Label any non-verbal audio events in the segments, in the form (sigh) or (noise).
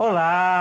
Olá,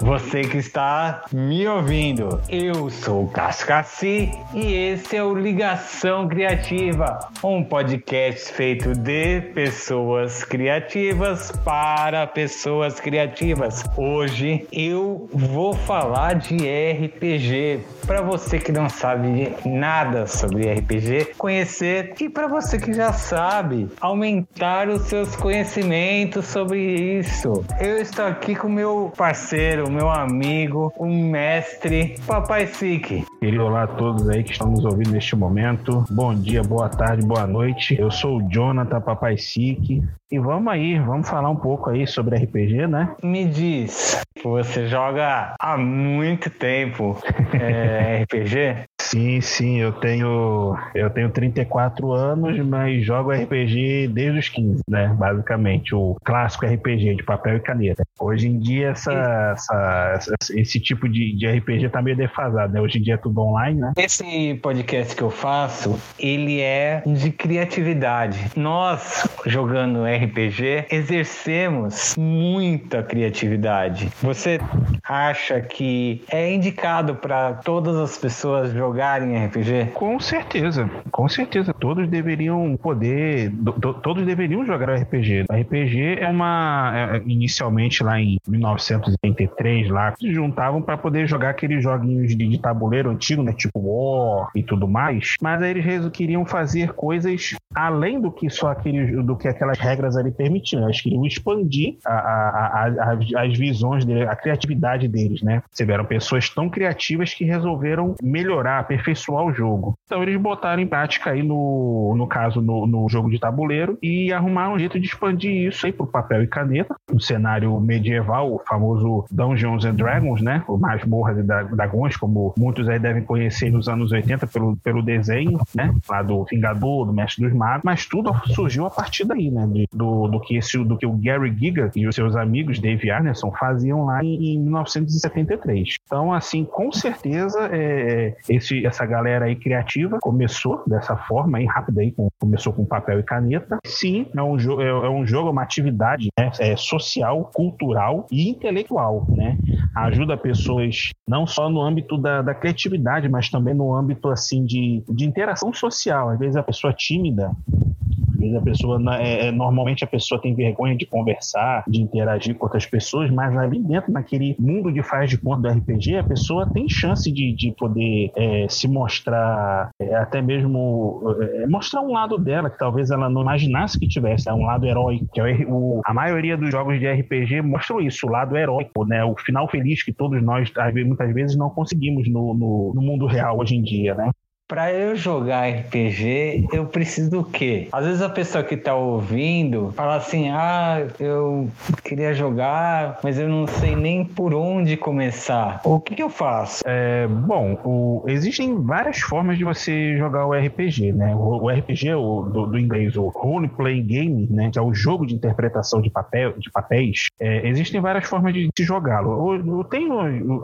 você que está me ouvindo. Eu sou o Cascaci e esse é o Ligação Criativa, um podcast feito de pessoas criativas para pessoas criativas. Hoje eu vou falar de RPG para você que não sabe nada sobre RPG, conhecer e para você que já sabe, aumentar os seus conhecimentos sobre isso. Eu estou aqui com meu parceiro, meu amigo, o mestre Papai Sik. Queria olá a todos aí que estão nos ouvindo neste momento. Bom dia, boa tarde, boa noite. Eu sou o Jonathan Papai Sik e vamos aí, vamos falar um pouco aí sobre RPG, né? Me diz, você joga há muito tempo é, (laughs) RPG? Sim, sim, eu tenho eu tenho 34 anos, mas jogo RPG desde os 15, né? Basicamente, o clássico RPG de papel e caneta. Hoje em dia essa, essa esse tipo de, de RPG tá meio defasado, né? Hoje em dia é tudo online, né? Esse podcast que eu faço, ele é de criatividade. Nós, jogando RPG, exercemos muita criatividade. Você acha que é indicado para todas as pessoas jogar jogarem RPG? Com certeza, com certeza. Todos deveriam poder, do, todos deveriam jogar RPG. RPG é uma, é, inicialmente lá em 1983, lá, se juntavam para poder jogar aqueles joguinhos de, de, tabuleiro antigo, né, tipo War e tudo mais. Mas aí eles queriam fazer coisas além do que só aqueles, do que aquelas regras ali permitiam. Eles queriam expandir a, a, a, as visões dele, a criatividade deles, né? Você eram pessoas tão criativas que resolveram melhorar, aperfeiçoar o jogo. Então eles botaram em prática aí no, no caso no, no jogo de tabuleiro e arrumaram um jeito de expandir isso aí pro papel e caneta, no cenário medieval, o famoso Dungeons and Dragons, né? O Masmorras e Dragões, como muitos aí devem conhecer nos anos 80 pelo, pelo desenho, né? Lá do Vingador, do Mestre dos Magos, mas tudo surgiu a partir daí, né? De, do, do, que esse, do que o Gary Giga e os seus amigos Dave Arneson faziam lá em, em 1973. Então, assim, com certeza é, esse essa galera aí criativa começou dessa forma aí, rápida aí, com, começou com papel e caneta. Sim, é um, jo é, é um jogo, é uma atividade né, é social, cultural e intelectual, né? Ajuda pessoas não só no âmbito da, da criatividade, mas também no âmbito, assim, de, de interação social. Às vezes a pessoa tímida vezes a pessoa, é, é, normalmente a pessoa tem vergonha de conversar, de interagir com outras pessoas, mas ali dentro, naquele mundo de faz de conta do RPG, a pessoa tem chance de, de poder é, se mostrar, é, até mesmo é, mostrar um lado dela que talvez ela não imaginasse que tivesse, é um lado heróico. Que é o, a maioria dos jogos de RPG mostram isso, o lado heróico, né? O final feliz que todos nós muitas vezes não conseguimos no, no, no mundo real hoje em dia, né? Para eu jogar RPG, eu preciso do quê? Às vezes a pessoa que tá ouvindo fala assim: ah, eu queria jogar, mas eu não sei nem por onde começar. O que, que eu faço? É, bom, o, existem várias formas de você jogar o RPG, né? O, o RPG, o, do, do, inglês, o Role Playing Game, né? Que é o jogo de interpretação de, papel, de papéis. É, existem várias formas de, de jogá-lo. Tem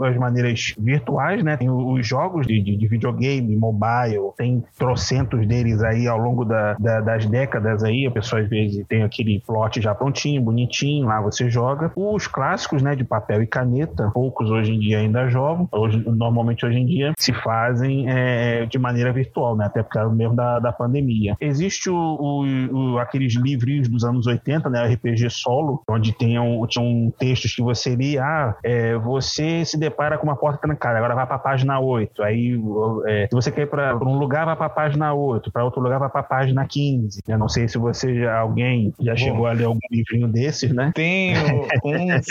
as maneiras virtuais, né? Tem os jogos de, de, de videogame, mobile mobile, tem trocentos deles aí ao longo da, da, das décadas aí, a pessoa às vezes tem aquele plot já prontinho, bonitinho, lá você joga. Os clássicos, né, de papel e caneta, poucos hoje em dia ainda jogam, hoje, normalmente hoje em dia se fazem é, de maneira virtual, né, até por causa mesmo da, da pandemia. Existe o, o, o, aqueles livrinhos dos anos 80, né, RPG solo, onde tinham, tinham textos que você lia, ah, é, você se depara com uma porta trancada, agora vai para a página 8, aí é, se você quer ir para um lugar vai para a página 8, para outro lugar vai para a página 15. Eu não sei se você já, alguém já Bom, chegou a ler algum livrinho desses, né? Tenho (laughs) uns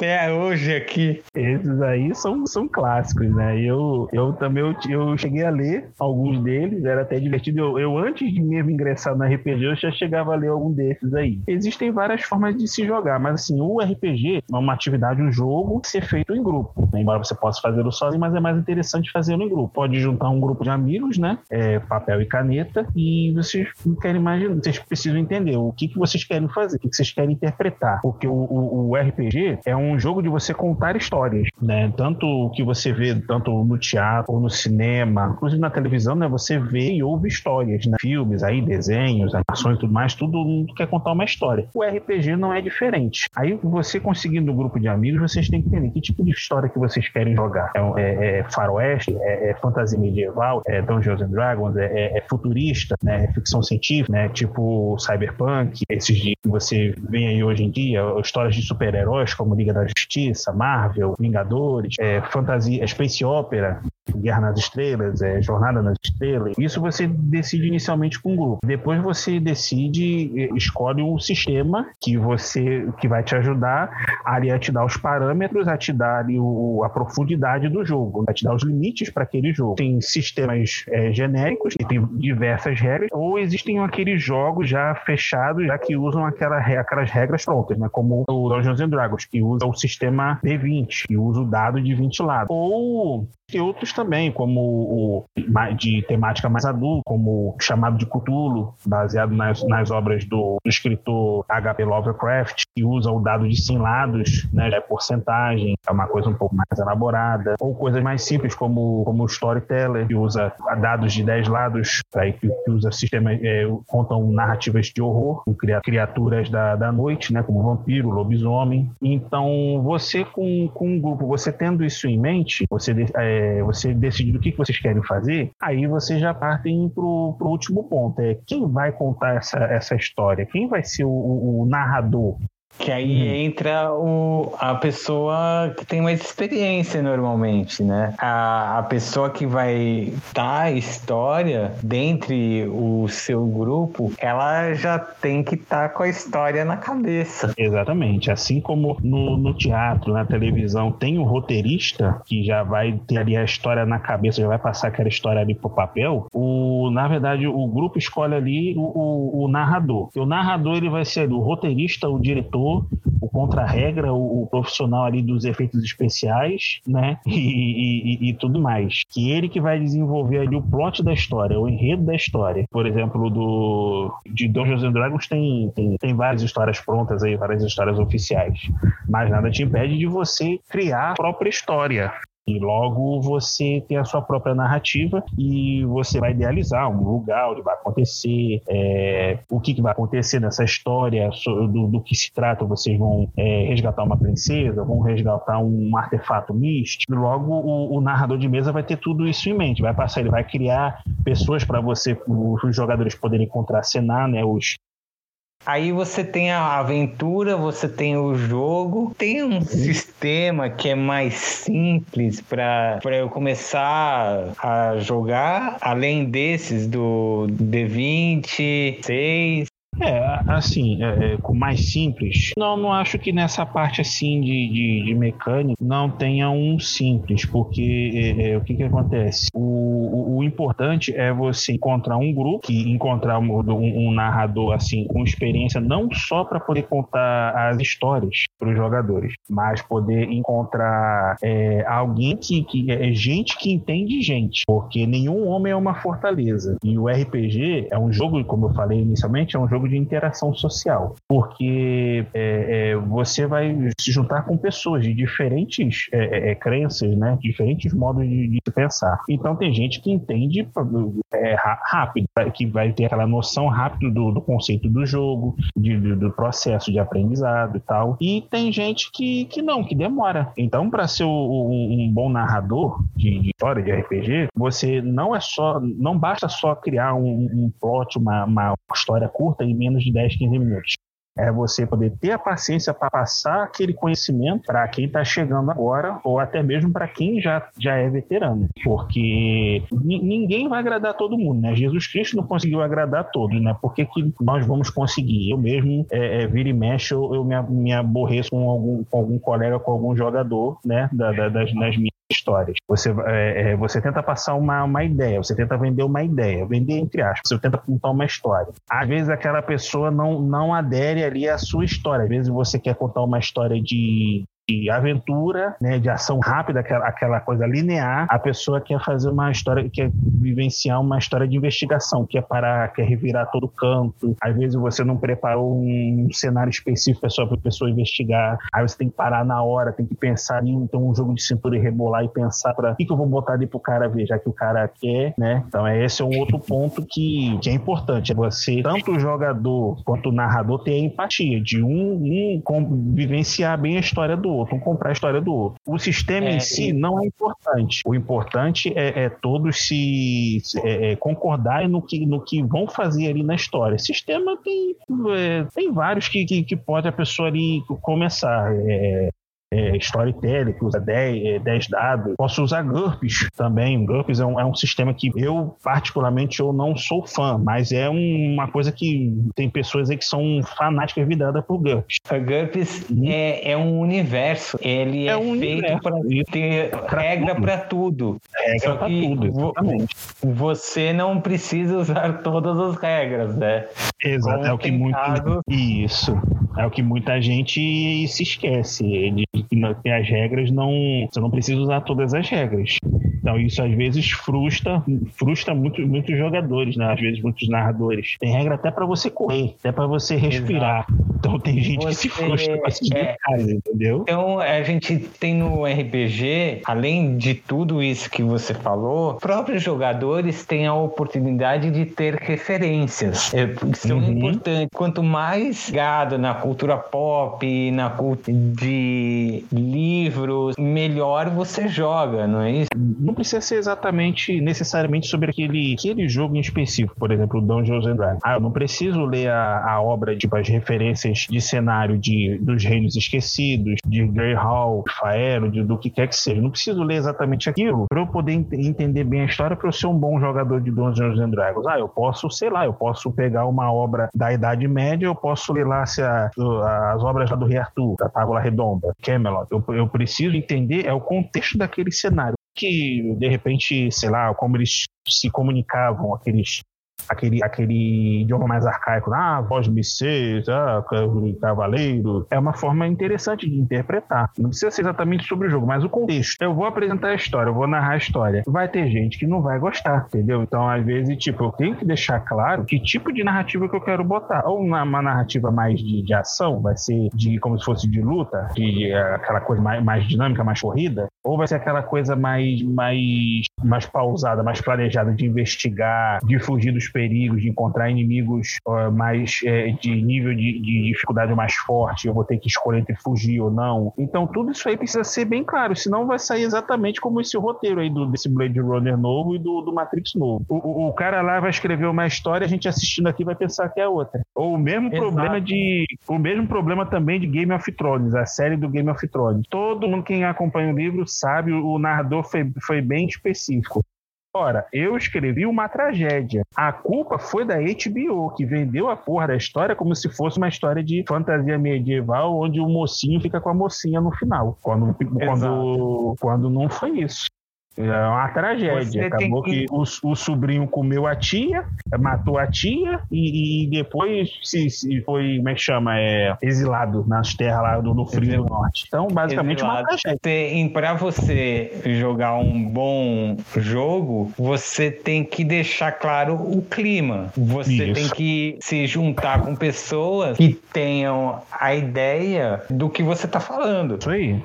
até hoje aqui. Esses aí são, são clássicos, né? Eu, eu também eu, eu cheguei a ler alguns deles, era até divertido. Eu, eu antes de mesmo ingressar no RPG, eu já chegava a ler algum desses aí. Existem várias formas de se jogar, mas assim, o RPG é uma atividade, um jogo, ser feito em grupo. Embora você possa fazê-lo sozinho, mas é mais interessante fazê-lo em grupo. Pode juntar um grupo de amigos, né? É, papel e caneta, e vocês querem imaginar, vocês precisam entender o que, que vocês querem fazer, o que, que vocês querem interpretar. Porque o, o, o RPG é um jogo de você contar histórias, né? Tanto o que você vê, tanto no teatro, ou no cinema, inclusive na televisão, né? Você vê e ouve histórias, né? Filmes, aí, desenhos, animações tudo mais, tudo quer contar uma história. O RPG não é diferente. Aí você conseguindo um grupo de amigos, vocês têm que entender que tipo de história que vocês querem jogar. É, é, é faroeste, é, é, fantasia medieval, é Dungeons and Dragons, é, é, é futurista, né? É ficção científica, né? Tipo cyberpunk, esses de que você vê aí hoje em dia, histórias de super-heróis como Liga da Justiça, Marvel, Vingadores, é, fantasia, space opera, Guerra nas Estrelas, é, Jornada nas Estrelas. Isso você decide inicialmente com o grupo. Depois você decide, escolhe um sistema que você que vai te ajudar ali a te dar os parâmetros, a te dar o, a profundidade do jogo, a te dar os limites para aquele jogo. Tem sistemas é, genéricos que tem diversas regras, ou existem aqueles jogos já fechados, já que usam aquela, aquelas regras prontas, né? Como o Dungeons and Dragons, que usa o sistema D20, que usa o dado de 20 lados. Ou tem outros também, como o de temática mais adulta, como o chamado de Cthulhu, baseado nas, nas obras do, do escritor H.P. Lovecraft, que usa o dado de 100 lados, né, é porcentagem, é uma coisa um pouco mais elaborada, ou coisas mais simples como, como o Storyteller, que usa dados de 10 lados, aí, que, que usa sistemas, é, contam narrativas de horror, com criaturas da, da noite, né, como vampiro, lobisomem. Então, você com, com um grupo, você tendo isso em mente, você é, é, você decidir o que, que vocês querem fazer, aí vocês já partem pro, pro último ponto. É quem vai contar essa, essa história? Quem vai ser o, o, o narrador? Que aí hum. entra o, a pessoa que tem mais experiência normalmente, né? A, a pessoa que vai dar a história dentre o seu grupo, ela já tem que estar tá com a história na cabeça. Exatamente. Assim como no, no teatro, na televisão, tem o roteirista que já vai ter ali a história na cabeça, já vai passar aquela história ali pro papel, o, na verdade o grupo escolhe ali o, o, o narrador. O narrador ele vai ser ali, o roteirista, o diretor, o contra-regra, o, o, profissional ali dos efeitos especiais, né? E, e, e, tudo mais. Que ele que vai desenvolver ali o plot da história, o enredo da história. Por exemplo, do de Dungeons and Dragons tem, tem, tem várias histórias prontas aí, várias histórias oficiais. Mas nada te impede de você criar a própria história. E logo você tem a sua própria narrativa e você vai idealizar um lugar onde vai acontecer, é, o que, que, vai acontecer nessa história, do, do que se trata. Vocês vão é, resgatar uma princesa, vão resgatar um artefato místico. Logo, o, o, narrador de mesa vai ter tudo isso em mente. Vai passar, ele vai criar pessoas para você, os jogadores poderem contracenar, né, os, Aí você tem a aventura, você tem o jogo, tem um sistema que é mais simples para eu começar a jogar, além desses do D20, 6, é, assim, é, é, mais simples. Não, não acho que nessa parte assim de, de, de mecânica não tenha um simples, porque é, é, o que, que acontece? O, o, o, importante é você encontrar um grupo, encontrar um, um, um narrador assim com experiência não só para poder contar as histórias para os jogadores, mas poder encontrar é, alguém que, que é gente que entende gente, porque nenhum homem é uma fortaleza. E o RPG é um jogo, como eu falei inicialmente, é um jogo de interação social, porque é, é, você vai se juntar com pessoas de diferentes é, é, é crenças, né? diferentes modos de, de, pensar. Então tem gente que entende é, rápido, que vai ter aquela noção rápida do, do conceito do jogo, de, do, do, processo de aprendizado e tal. E tem gente que, que não, que demora. Então, para ser um, um, bom narrador de, de, história de RPG, você não é só, não basta só criar um, um plot, uma, uma história curta em menos de 10, 15 minutos. É você poder ter a paciência para passar aquele conhecimento para quem está chegando agora, ou até mesmo para quem já, já é veterano. Porque ninguém vai agradar todo mundo, né? Jesus Cristo não conseguiu agradar todos, né? Por que, que nós vamos conseguir? Eu mesmo, é, é, vira e mexe, eu, eu me, me aborreço com algum, com algum colega, com algum jogador, né? Da, da, das, das minhas histórias. Você, é, é, você tenta passar uma, uma ideia, você tenta vender uma ideia, vender entre aspas, você tenta contar uma história. Às vezes aquela pessoa não, não adere ali à sua história. Às vezes você quer contar uma história de de aventura, né, de ação rápida, aquela, aquela coisa linear, a pessoa quer fazer uma história, quer vivenciar uma história de investigação, quer parar, quer revirar todo canto. Às vezes você não preparou um cenário específico só para a pessoa investigar, aí você tem que parar na hora, tem que pensar em então, um jogo de cintura e rebolar e pensar para o que, que eu vou botar ali pro cara ver, já que o cara quer, né? Então esse é um outro ponto que, que é importante, é você, tanto o jogador quanto o narrador, ter a empatia de um, um vivenciar bem a história do outro, um comprar a história do outro. O sistema é, em si e... não é importante. O importante é, é todos se é, é, concordarem no que, no que vão fazer ali na história. Sistema tem, é, tem vários que, que, que pode a pessoa ali começar. É, é, Storytelling, que usa 10, 10 é, dados. Posso usar GURPS também. GURPS é um, é um sistema que eu, particularmente, eu não sou fã, mas é um, uma coisa que tem pessoas aí que são fanáticas vidadas por GURPS. A GURPS uhum. é, é um universo. Ele é, é um feito para ter pra regra para tudo. Regra para tudo, exatamente. Você não precisa usar todas as regras, né? Exato, é o que muito... Isso. É o que muita gente se esquece. Ele que as regras não. Você não precisa usar todas as regras. Então isso às vezes frustra, frustra muito, muitos jogadores, né? Às vezes muitos narradores. Tem regra até para você correr, até para você respirar. Exato. Então tem gente você, que se frustra com esses é, detalhes, entendeu? Então a gente tem no RPG, além de tudo isso que você falou, próprios jogadores têm a oportunidade de ter referências. É, são uhum. importantes. Quanto mais gado na cultura pop, na cultura de livros, melhor você joga, não é isso? Não precisa ser exatamente, necessariamente sobre aquele, aquele jogo em específico, por exemplo, Dungeons and Dragons. Ah, eu não preciso ler a, a obra, tipo, as referências de cenário de, dos Reinos Esquecidos, de Greyhawk, Faero, de, do que quer que seja. Não preciso ler exatamente aquilo para eu poder ent entender bem a história, para eu ser um bom jogador de Dungeons and Dragons. Ah, eu posso, sei lá, eu posso pegar uma obra da Idade Média, eu posso ler lá se a, as obras do Rei Arthur, da Távola Redonda, Camelot. Eu, eu preciso entender é o contexto daquele cenário que de repente, sei lá, como eles se comunicavam, aqueles aquele, aquele idioma mais arcaico, ah, voz Messias, ah, cavaleiro, é uma forma interessante de interpretar. Não precisa ser exatamente sobre o jogo, mas o contexto. Eu vou apresentar a história, eu vou narrar a história. Vai ter gente que não vai gostar, entendeu? Então, às vezes, tipo, eu tenho que deixar claro que tipo de narrativa que eu quero botar. Ou uma, uma narrativa mais de, de ação, vai ser de como se fosse de luta, de aquela coisa mais, mais dinâmica, mais corrida, ou vai ser aquela coisa mais, mais, mais pausada, mais planejada de investigar, de fugir dos perigos, de encontrar inimigos uh, mais é, de nível de, de, dificuldade mais forte, eu vou ter que escolher entre fugir ou não. Então tudo isso aí precisa ser bem claro, senão vai sair exatamente como esse roteiro aí do, desse Blade Runner novo e do, do Matrix novo. O, o, o, cara lá vai escrever uma história, a gente assistindo aqui vai pensar que é outra. Ou o mesmo Exato. problema de. O mesmo problema também de Game of Thrones, a série do Game of Thrones. Todo mundo quem acompanha o livro sabe, o narrador foi, foi bem específico. Ora, eu escrevi uma tragédia. A culpa foi da HBO, que vendeu a porra da história como se fosse uma história de fantasia medieval, onde o mocinho fica com a mocinha no final. Quando, quando, quando não foi isso. É uma tragédia. Você Acabou que, que o, o, sobrinho comeu a tia, matou a tia e, e depois se, se, foi, como é que chama? É, exilado nas terras lá do, do frio do norte. Então, basicamente, exilado. uma tragédia. Para você jogar um bom jogo, você tem que deixar claro o clima. Você Isso. tem que se juntar com pessoas que tenham a ideia do que você está falando. Isso aí.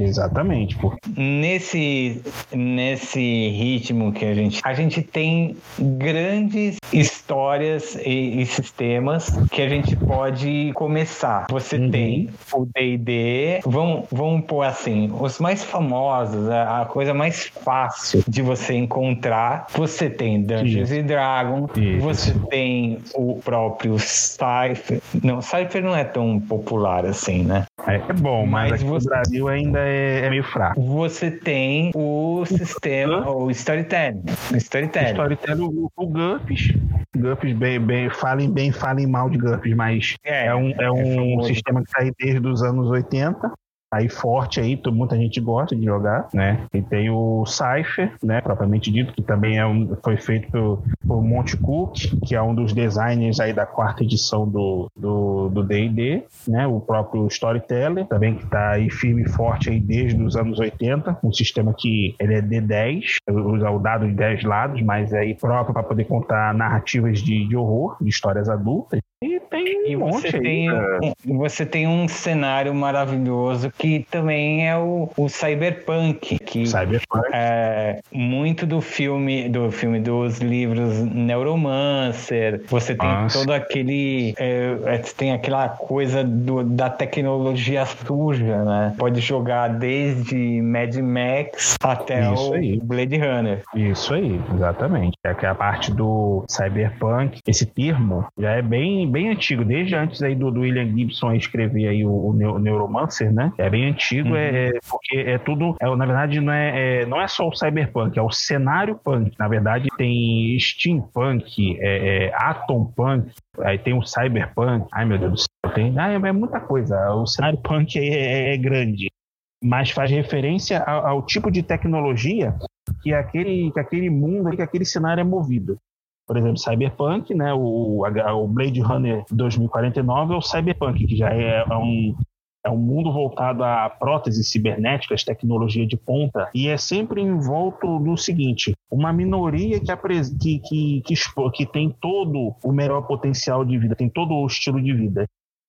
Exatamente. Pô. Nesse, nesse ritmo que a gente. A gente tem grandes histórias e, e sistemas que a gente pode começar. Você uhum. tem o DD. Vamos, vamos pôr assim: os mais famosos, a, a, coisa mais fácil de você encontrar. Você tem Dungeons Isso. Dragons, Isso. você tem o próprio Cypher. Não, Cypher não é tão popular assim, né? É, é bom, mas, mas você... no Brasil ainda é, é, meio fraco. Você tem o sistema, o storytelling. O storytelling. storytelling, o, o GURPS. GURPS, bem, bem, falem bem, falem mal de GURPS, mas é, é um, é, é um sistema que está aí desde os anos 80 aí forte aí, muita gente gosta de jogar, né? E tem o Cypher, né, propriamente dito, que também é um, foi feito por, por Monte Cook, que é um dos designers aí da quarta edição do do D&D, né? O próprio Storyteller, também que está aí firme e forte aí desde os anos 80, um sistema que ele é D10, usa o dado de 10 lados, mas é aí próprio para poder contar narrativas de, de horror, de histórias adultas. E tem um você monte tem, aí, um, Você tem um cenário maravilhoso que também é o, o Cyberpunk. Que Cyberpunk. É muito do filme, do filme dos livros Neuromancer. Você tem Nossa. todo aquele. É, é tem aquela coisa do, da tecnologia suja, né? Pode jogar desde Mad Max até Isso o aí. Blade Runner. Isso aí, exatamente. É que a parte do Cyberpunk, esse termo já é bem bem antigo, desde antes aí do, do William Gibson escrever aí o, o, Neuromancer, né? É bem antigo, é, uhum. é, porque é tudo, é, na verdade não é, é, não é só o cyberpunk, é o cenário punk. Na verdade tem steampunk, é, é atom punk, aí tem o cyberpunk. Ai meu Deus do céu, tem, ah, é, muita coisa. O cenário punk é, é grande, mas faz referência ao, ao tipo de tecnologia que aquele, que aquele mundo, que aquele cenário é movido por exemplo, Cyberpunk, né? O, o Blade Runner 2049 é o Cyberpunk, que já é, é um, é um mundo voltado a próteses cibernéticas, tecnologia de ponta, e é sempre em volta do seguinte: uma minoria que, que, que, que, que tem todo o melhor potencial de vida, tem todo o estilo de vida.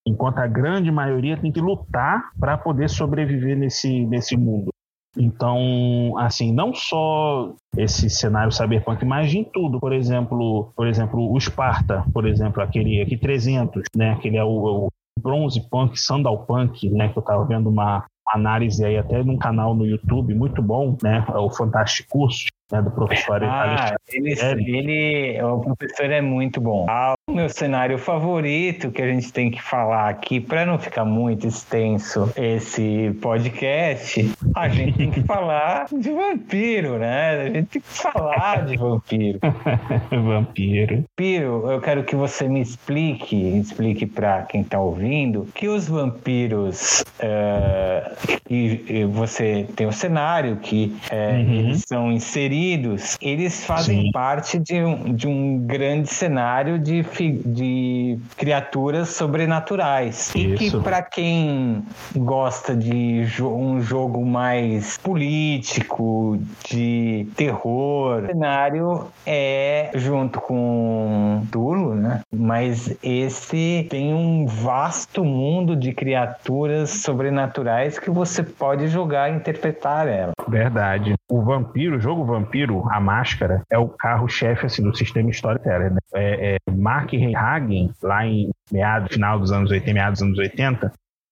Enquanto a grande maioria tem que lutar para poder sobreviver nesse, nesse mundo. Então, assim, não só esse cenário cyberpunk, mas em tudo. Por exemplo, por exemplo, o Sparta, por exemplo, aquele aqui 300, né? Aquele é o, o bronze punk, sandal punk, né? Que eu tava vendo uma análise aí até num canal no YouTube muito bom, né? É o Fantástico Curso, né? Do professor ah, ele, ele, o professor é muito bom. Ah, meu cenário favorito que a gente tem que falar aqui, para não ficar muito extenso esse podcast, a gente tem que falar de vampiro, né? A gente tem que falar de vampiro. (laughs) vampiro. Vampiro, eu quero que você me explique, explique para quem está ouvindo, que os vampiros, uh, e, você tem o um cenário que uh, uhum. eles são inseridos, eles fazem Sim. parte de um, de um grande cenário de de criaturas sobrenaturais. Isso. E que para quem gosta de jo um jogo mais político, de terror, o cenário é junto com Tulo, né? Mas esse tem um vasto mundo de criaturas sobrenaturais que você pode jogar e interpretar ela. Verdade. O vampiro, o jogo vampiro, a máscara, é o carro-chefe assim, do sistema Storyteller. Né? É, é Mark Hagen, lá em meados, final dos anos 80, meados dos anos 80,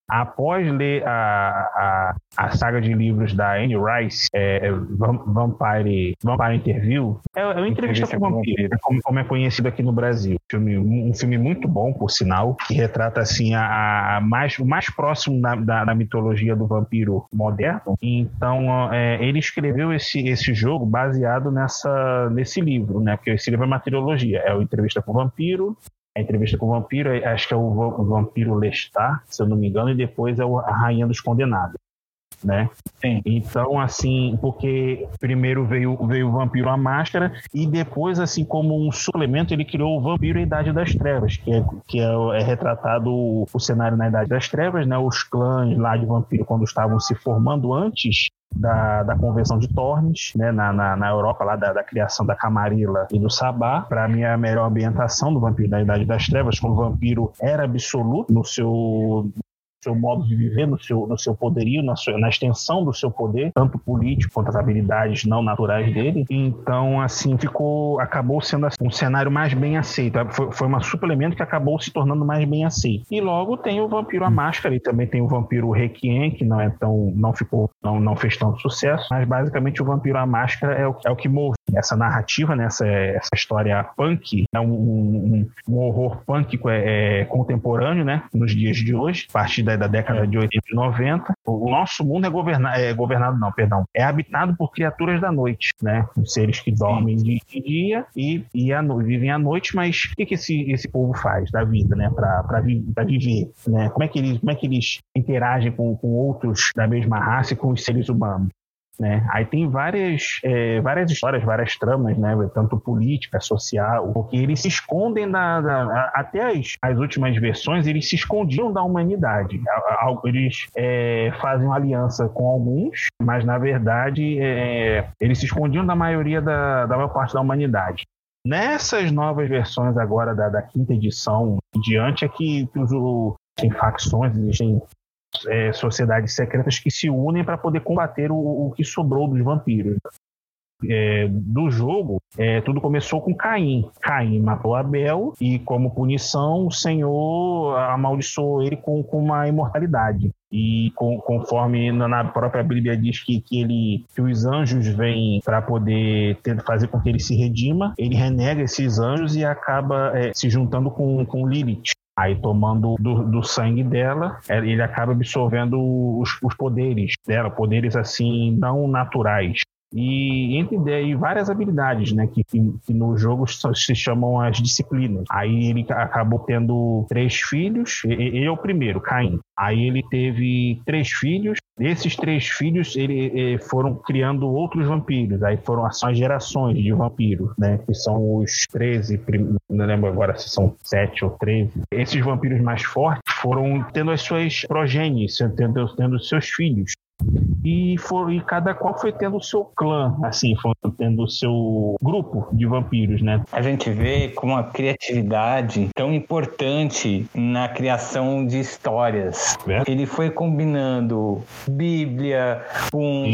após ler a, a, a saga de livros da Anne Rice, é, Vampire, Vampire Interview, é, é uma entrevista, com o vampiro, como, como, é conhecido aqui no Brasil. Filme, um filme muito bom, por sinal, que retrata assim a, a mais, o mais próximo da, da, da, mitologia do vampiro moderno. Então, é, ele escreveu esse, esse jogo baseado nessa, nesse livro, né? Porque esse livro é uma trilogia. É o Entrevista com o Vampiro, a entrevista com o vampiro, acho que é o vampiro Lestat, se eu não me engano, e depois é a Rainha dos Condenados. Né? Sim. Então, assim, porque primeiro veio, veio o Vampiro a Máscara e depois, assim, como um suplemento, ele criou o Vampiro a Idade das Trevas, que é, que é, é retratado o, o, cenário na Idade das Trevas, né? Os clãs lá de vampiro, quando estavam se formando antes da, da Convenção de Tornes, né, na, na, na Europa, lá da, da, criação da Camarilla e do Sabá. Para mim, é a melhor ambientação do Vampiro da Idade das Trevas, quando o vampiro era absoluto no seu seu modo de viver, no seu, no seu poderio, na, sua, na extensão do seu poder, tanto político quanto as habilidades não naturais dele. Então, assim, ficou, acabou sendo assim, um cenário mais bem aceito. Foi, foi um suplemento que acabou se tornando mais bem aceito. E logo tem o Vampiro a Máscara e também tem o Vampiro Requiem, que não é tão, não ficou, não, não fez tanto sucesso, mas basicamente o Vampiro a Máscara é o, é o que move essa narrativa, né, essa, essa história punk, é um, um, um horror punk é, é, contemporâneo, né, nos dias de hoje, a partir da, da década de 80 e 90, o nosso mundo é, governa, é governado, não, perdão, é habitado por criaturas da noite, né? Seres que dormem de, de dia e, e vivem à noite, mas o que, que esse, esse povo faz da vida, né? Para vi, viver, né? Como é que eles, como é que eles interagem com, com outros da mesma raça e com os seres humanos? Né? Aí tem várias, é, várias histórias, várias tramas, né? tanto política, social, porque eles se escondem da, da até as, as últimas versões eles se escondiam da humanidade. Eles é, fazem aliança com alguns, mas na verdade é, eles se escondiam da maioria da, da maior parte da humanidade. Nessas novas versões agora da, da quinta edição em diante é que, que os, tem facções, existem é, sociedades secretas que se unem para poder combater o, o, que sobrou dos vampiros. É, do jogo, é, tudo começou com Caim. Caim matou Abel e, como punição, o Senhor amaldiçoou ele com, com uma imortalidade. E com, conforme na própria Bíblia diz que, que, ele, que os anjos vêm para poder ter, fazer com que ele se redima, ele renega esses anjos e acaba é, se juntando com, com Lilith. Aí, tomando do, do, sangue dela, é, ele acaba absorvendo os, os poderes dela, poderes assim não naturais e entre e várias habilidades, né, que, que, no jogo se chamam as disciplinas. Aí ele acabou tendo três filhos, ele é o primeiro, Caim. Aí ele teve três filhos. Desses três filhos, ele, foram criando outros vampiros. Aí foram as gerações de vampiros, né, que são os 13, não lembro agora se são sete ou 13. Esses vampiros mais fortes foram tendo as suas progênies, tendo, tendo seus filhos e, for, e cada qual foi tendo o seu clã, assim, foi tendo o seu grupo de vampiros, né? A gente vê como a criatividade tão importante na criação de histórias. É. Ele foi combinando Bíblia com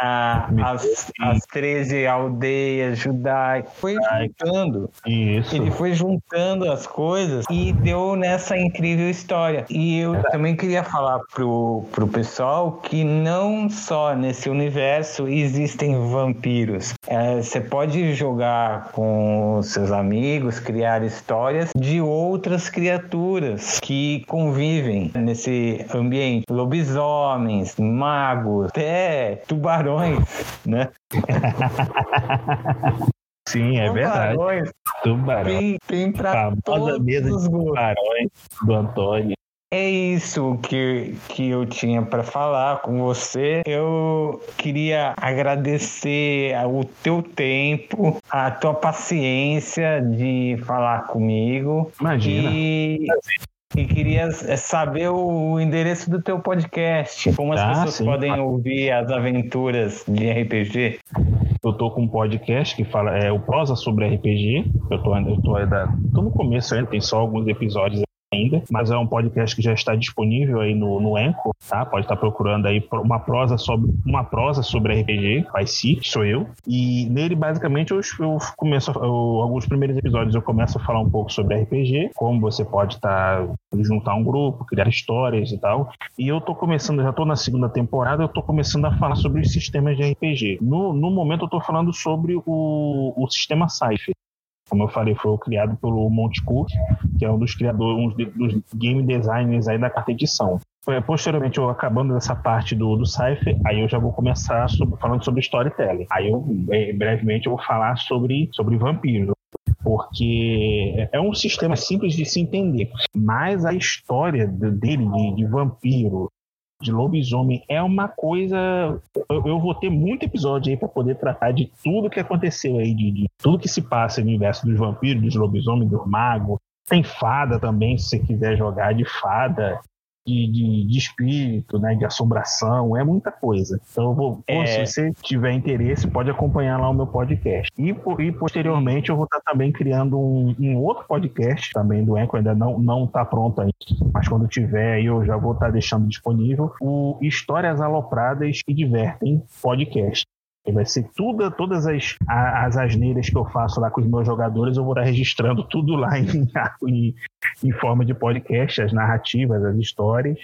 a, as, as 13 aldeias judaicas, foi juntando. Isso. Ele foi juntando as coisas e deu nessa incrível história. E eu é. também queria falar pro, pro pessoal que não só nesse universo existem vampiros. É, você pode jogar com seus amigos, criar histórias de outras criaturas que convivem nesse ambiente. Lobisomens, magos, até tubarões, né? (laughs) Sim, é verdade. Tubarão. Tem, tem pra todos mesa de tubarões do Antônio. É isso que, que eu tinha para falar com você. Eu queria agradecer o teu tempo, a tua paciência de falar comigo. Imagina. E, e queria saber o endereço do teu podcast. Como as ah, pessoas sim. podem ouvir as aventuras de RPG? Eu tô com um podcast que fala é o prosa sobre RPG. Eu tô, eu tô, tô no começo ainda, tem só alguns episódios ainda, mas é um podcast que já está disponível aí no, no Enco, tá? Pode estar procurando aí uma prosa sobre uma prosa sobre RPG, vai si, sou eu. E nele basicamente eu, eu começo eu, alguns primeiros episódios eu começo a falar um pouco sobre RPG, como você pode estar juntar um grupo, criar histórias e tal. E eu tô começando, já tô na segunda temporada, eu tô começando a falar sobre os sistemas de RPG. No, no momento eu tô falando sobre o, o sistema Cypher como eu falei, foi criado pelo Monte Cook, que é um dos criadores, um dos game designers aí da carta edição. Posteriormente, eu acabando dessa parte do, do Cypher, aí eu já vou começar sobre, falando sobre storytelling. Aí eu, brevemente, eu vou falar sobre, sobre vampiros porque é um sistema simples de se entender, mas a história dele de, de vampiro, de lobisomem é uma coisa. Eu, eu vou ter muito episódio aí para poder tratar de tudo que aconteceu aí, de, de, tudo que se passa no universo dos vampiros, dos lobisomens, do mago. Tem fada também, se você quiser jogar de fada de, de, de, espírito, né, de assombração, é muita coisa. Então, vou, é... se você tiver interesse, pode acompanhar lá o meu podcast. E, e posteriormente eu vou estar também criando um, um, outro podcast também do Enco, ainda não não está pronto ainda, mas quando tiver eu já vou estar deixando disponível o Histórias Alopradas que Divertem Podcast. Vai ser tudo, todas as, as asneiras que eu faço lá com os meus jogadores, eu vou estar registrando (laughs) tudo lá em, em, em forma de podcast, as narrativas, as histórias.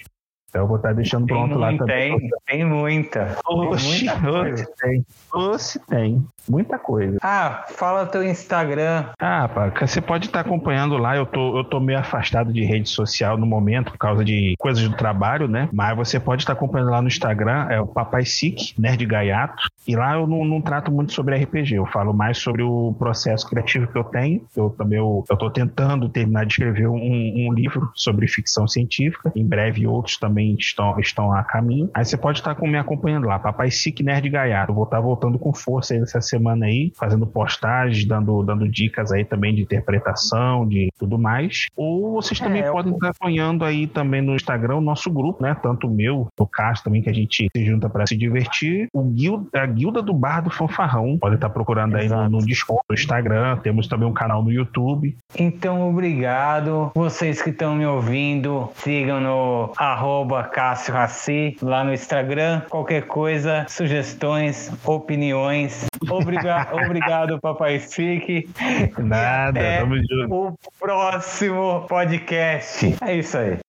Então eu vou estar deixando Tem pronto lá também. hein? Tem muita. Oxi, Tem muita coisa. oxi, tem. Oxi, tem. Muita coisa. Ah, fala teu Instagram. Ah, pá, você pode estar acompanhando lá. Eu tô, eu tô meio afastado de rede social no momento por causa de coisas do trabalho, né? Mas você pode estar acompanhando lá no Instagram, é o Papai Sick, Nerd Gaiato. E lá eu não, não trato muito sobre RPG, eu falo mais sobre o processo criativo que eu tenho. Eu também eu, eu tô tentando terminar de escrever um, um livro sobre ficção científica. Em breve outros também estão, estão a caminho. Aí você pode estar com- me acompanhando lá, Papai Sick Nerd Gaiato. Eu vou estar voltando com força aí nessa semana aí, fazendo postagens, dando, dando dicas aí também de interpretação, de tudo mais. Ou vocês também É, podem estar acompanhando aí também no Instagram o nosso grupo, né? Tanto o meu, o Cássio também, que a gente se junta para se divertir. O Guilda, Guilda do Bar do Fanfarrão. Pode estar procurando aí no, Exato. no Discord, no Instagram. Temos também um canal no YouTube. Então, obrigado. Vocês que estão me ouvindo, sigam no arroba Cássio Raci, lá no Instagram. Qualquer coisa, sugestões, opiniões. Obriga (laughs) obrigado, Papai Fique. Nada, tamo junto. O próximo podcast. É isso aí.